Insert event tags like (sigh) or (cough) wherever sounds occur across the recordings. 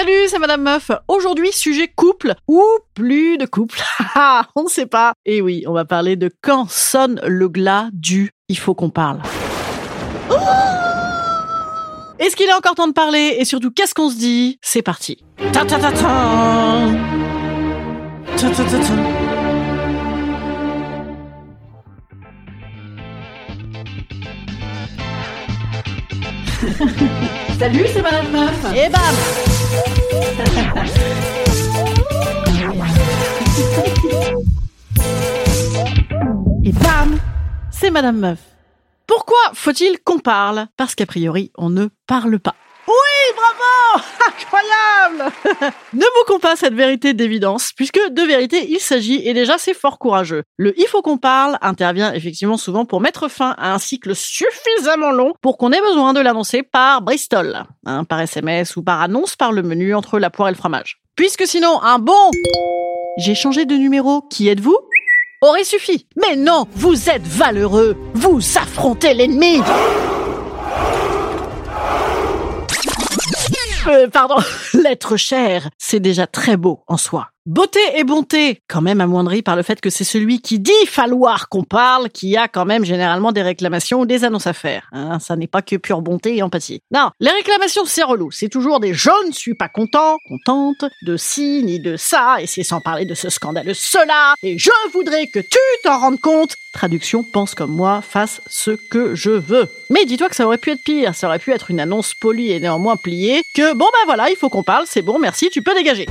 Salut, c'est Madame Meuf. Aujourd'hui, sujet couple ou plus de couple. (laughs) Ah, on ne sait pas. Et oui, on va parler de quand sonne le glas du il faut qu'on parle. Oh Est-ce qu'il est encore temps de parler? Et surtout, qu'est-ce qu'on se dit? C'est parti. Ta ta ta ta. Ta ta ta ta. (laughs) Salut, c'est Madame Meuf. Et bam Et bam C'est Madame Meuf. Pourquoi faut-il qu'on parle? Parce qu'a priori, on ne parle pas. Incroyable (laughs) Ne moquons pas cette vérité d'évidence, puisque de vérité il s'agit, et déjà c'est fort courageux. Le il faut qu'on parle intervient effectivement souvent pour mettre fin à un cycle suffisamment long pour qu'on ait besoin de l'annoncer par Bristol, hein, par SMS ou par annonce par le menu entre la poire et le fromage. Puisque sinon, un bon j'ai changé de numéro, qui êtes-vous? aurait suffi. Mais non, vous êtes valeureux, vous affrontez l'ennemi. Pardon, (laughs) l'être cher, c'est déjà très beau en soi. Beauté et bonté, quand même amoindrie par le fait que c'est celui qui dit falloir qu'on parle qui a quand même généralement des réclamations ou des annonces à faire. Hein, ça n'est pas que pure bonté et empathie. Non, les réclamations c'est relou. C'est toujours des je ne suis pas content, contente, de ci ni de ça, et c'est sans parler de ce scandaleux cela, et je voudrais que tu t'en rendes compte. Traduction, pense comme moi, fasse ce que je veux. Mais dis-toi que ça aurait pu être pire, ça aurait pu être une annonce polie et néanmoins pliée, que bon bah voilà, il faut qu'on parle, c'est bon, merci, tu peux dégager.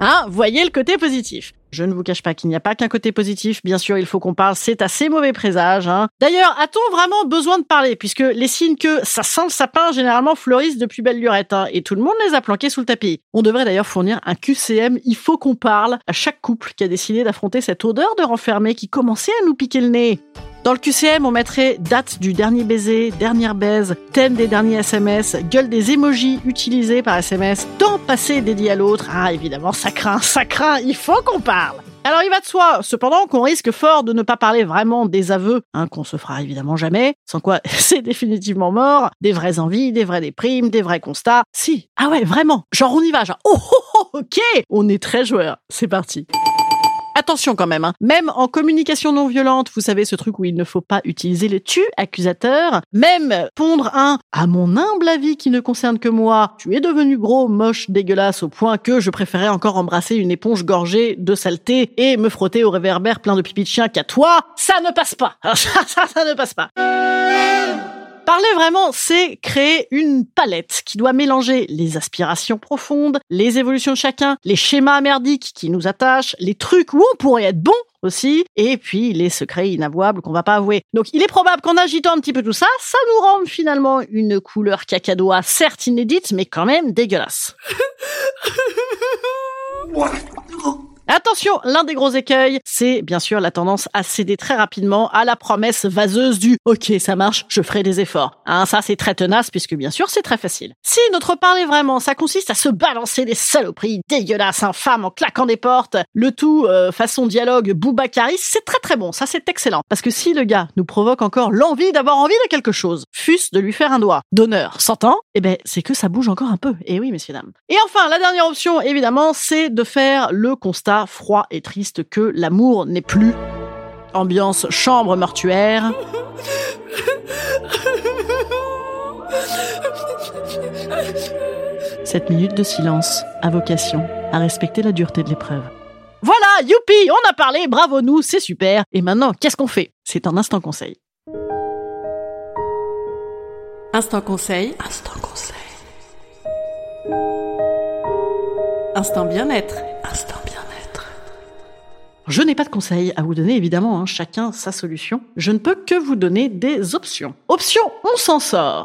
Hein, voyez le côté positif. Je ne vous cache pas qu'il n'y a pas qu'un côté positif. Bien sûr, il faut qu'on parle. C'est assez mauvais présage. Hein. D'ailleurs, a-t-on vraiment besoin de parler? Puisque les signes que ça sent le sapin généralement fleurissent depuis belle lurette. Hein, et tout le monde les a planqués sous le tapis. On devrait d'ailleurs fournir un QCM. Il faut qu'on parle à chaque couple qui a décidé d'affronter cette odeur de renfermé qui commençait à nous piquer le nez. Dans le QCM, on mettrait date du dernier baiser, dernière baise, thème des derniers SMS, gueule des emojis utilisés par SMS, temps passé dédié à l'autre. Ah, évidemment, ça craint, ça craint, il faut qu'on parle. Alors il va de soi, cependant, qu'on risque fort de ne pas parler vraiment des aveux, hein, qu'on se fera évidemment jamais, sans quoi (laughs) c'est définitivement mort, des vraies envies, des vraies déprimes, des vrais constats. Si, ah ouais, vraiment, genre on y va, genre oh, oh, oh ok, on est très joueur, c'est parti. Attention quand même, hein. même en communication non violente, vous savez ce truc où il ne faut pas utiliser le tu accusateur, même pondre un à mon humble avis qui ne concerne que moi, tu es devenu gros, moche, dégueulasse au point que je préférais encore embrasser une éponge gorgée de saleté et me frotter au réverbère plein de pipi de chien qu'à toi, ça ne passe pas. (laughs) ça, ça, ça ne passe pas. Parler vraiment, c'est créer une palette qui doit mélanger les aspirations profondes, les évolutions de chacun, les schémas merdiques qui nous attachent, les trucs où on pourrait être bon aussi, et puis les secrets inavouables qu'on va pas avouer. Donc il est probable qu'en agitant un petit peu tout ça, ça nous rende finalement une couleur cacadois, certes inédite, mais quand même dégueulasse. (laughs) Attention, l'un des gros écueils, c'est bien sûr la tendance à céder très rapidement à la promesse vaseuse du OK, ça marche, je ferai des efforts. Hein, ça c'est très tenace puisque bien sûr c'est très facile. Si notre parler vraiment, ça consiste à se balancer des saloperies dégueulasses, infâmes en claquant des portes, le tout euh, façon dialogue Boubacaris, c'est très très bon, ça c'est excellent. Parce que si le gars nous provoque encore l'envie d'avoir envie de quelque chose, fût-ce de lui faire un doigt d'honneur, s'entend Eh ben c'est que ça bouge encore un peu. Et oui messieurs dames. Et enfin, la dernière option évidemment, c'est de faire le constat froid et triste que l'amour n'est plus. Ambiance chambre mortuaire. Cette minute de silence a vocation à respecter la dureté de l'épreuve. Voilà, youpi, on a parlé, bravo nous, c'est super. Et maintenant, qu'est-ce qu'on fait? C'est un instant conseil. Instant conseil. Instant conseil. Instant bien-être. Je n'ai pas de conseils à vous donner, évidemment, hein, chacun sa solution. Je ne peux que vous donner des options. Option, on s'en sort.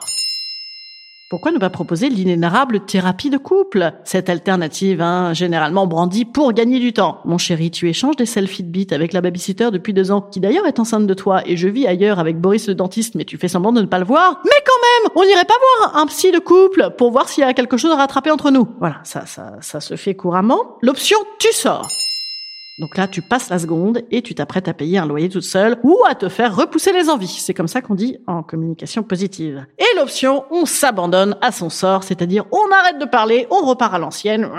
Pourquoi ne pas proposer l'inénarrable thérapie de couple? Cette alternative, hein, généralement brandie pour gagner du temps. Mon chéri, tu échanges des selfies de bite avec la babysitter depuis deux ans, qui d'ailleurs est enceinte de toi, et je vis ailleurs avec Boris le dentiste, mais tu fais semblant de ne pas le voir. Mais quand même, on n'irait pas voir un psy de couple pour voir s'il y a quelque chose à rattraper entre nous. Voilà, ça, ça, ça se fait couramment. L'option, tu sors. Donc là, tu passes la seconde et tu t'apprêtes à payer un loyer toute seule ou à te faire repousser les envies. C'est comme ça qu'on dit en communication positive. Et l'option, on s'abandonne à son sort, c'est-à-dire on arrête de parler, on repart à l'ancienne,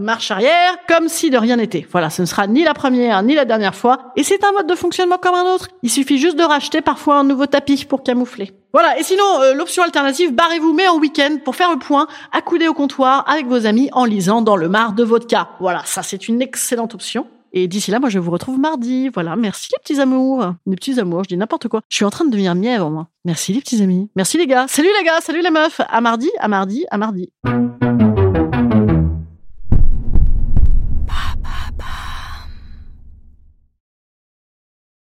marche arrière, comme si de rien n'était. Voilà, ce ne sera ni la première ni la dernière fois. Et c'est un mode de fonctionnement comme un autre. Il suffit juste de racheter parfois un nouveau tapis pour camoufler. Voilà, et sinon, euh, l'option alternative, barrez-vous mais en week-end pour faire le point, accoudé au comptoir avec vos amis en lisant dans le mar de vodka. Voilà, ça c'est une excellente option. Et d'ici là, moi, je vous retrouve mardi. Voilà, merci les petits amours. Les petits amours, je dis n'importe quoi. Je suis en train de devenir mièvre, moi. Merci les petits amis. Merci les gars. Salut les gars, salut les meufs. À mardi, à mardi, à mardi.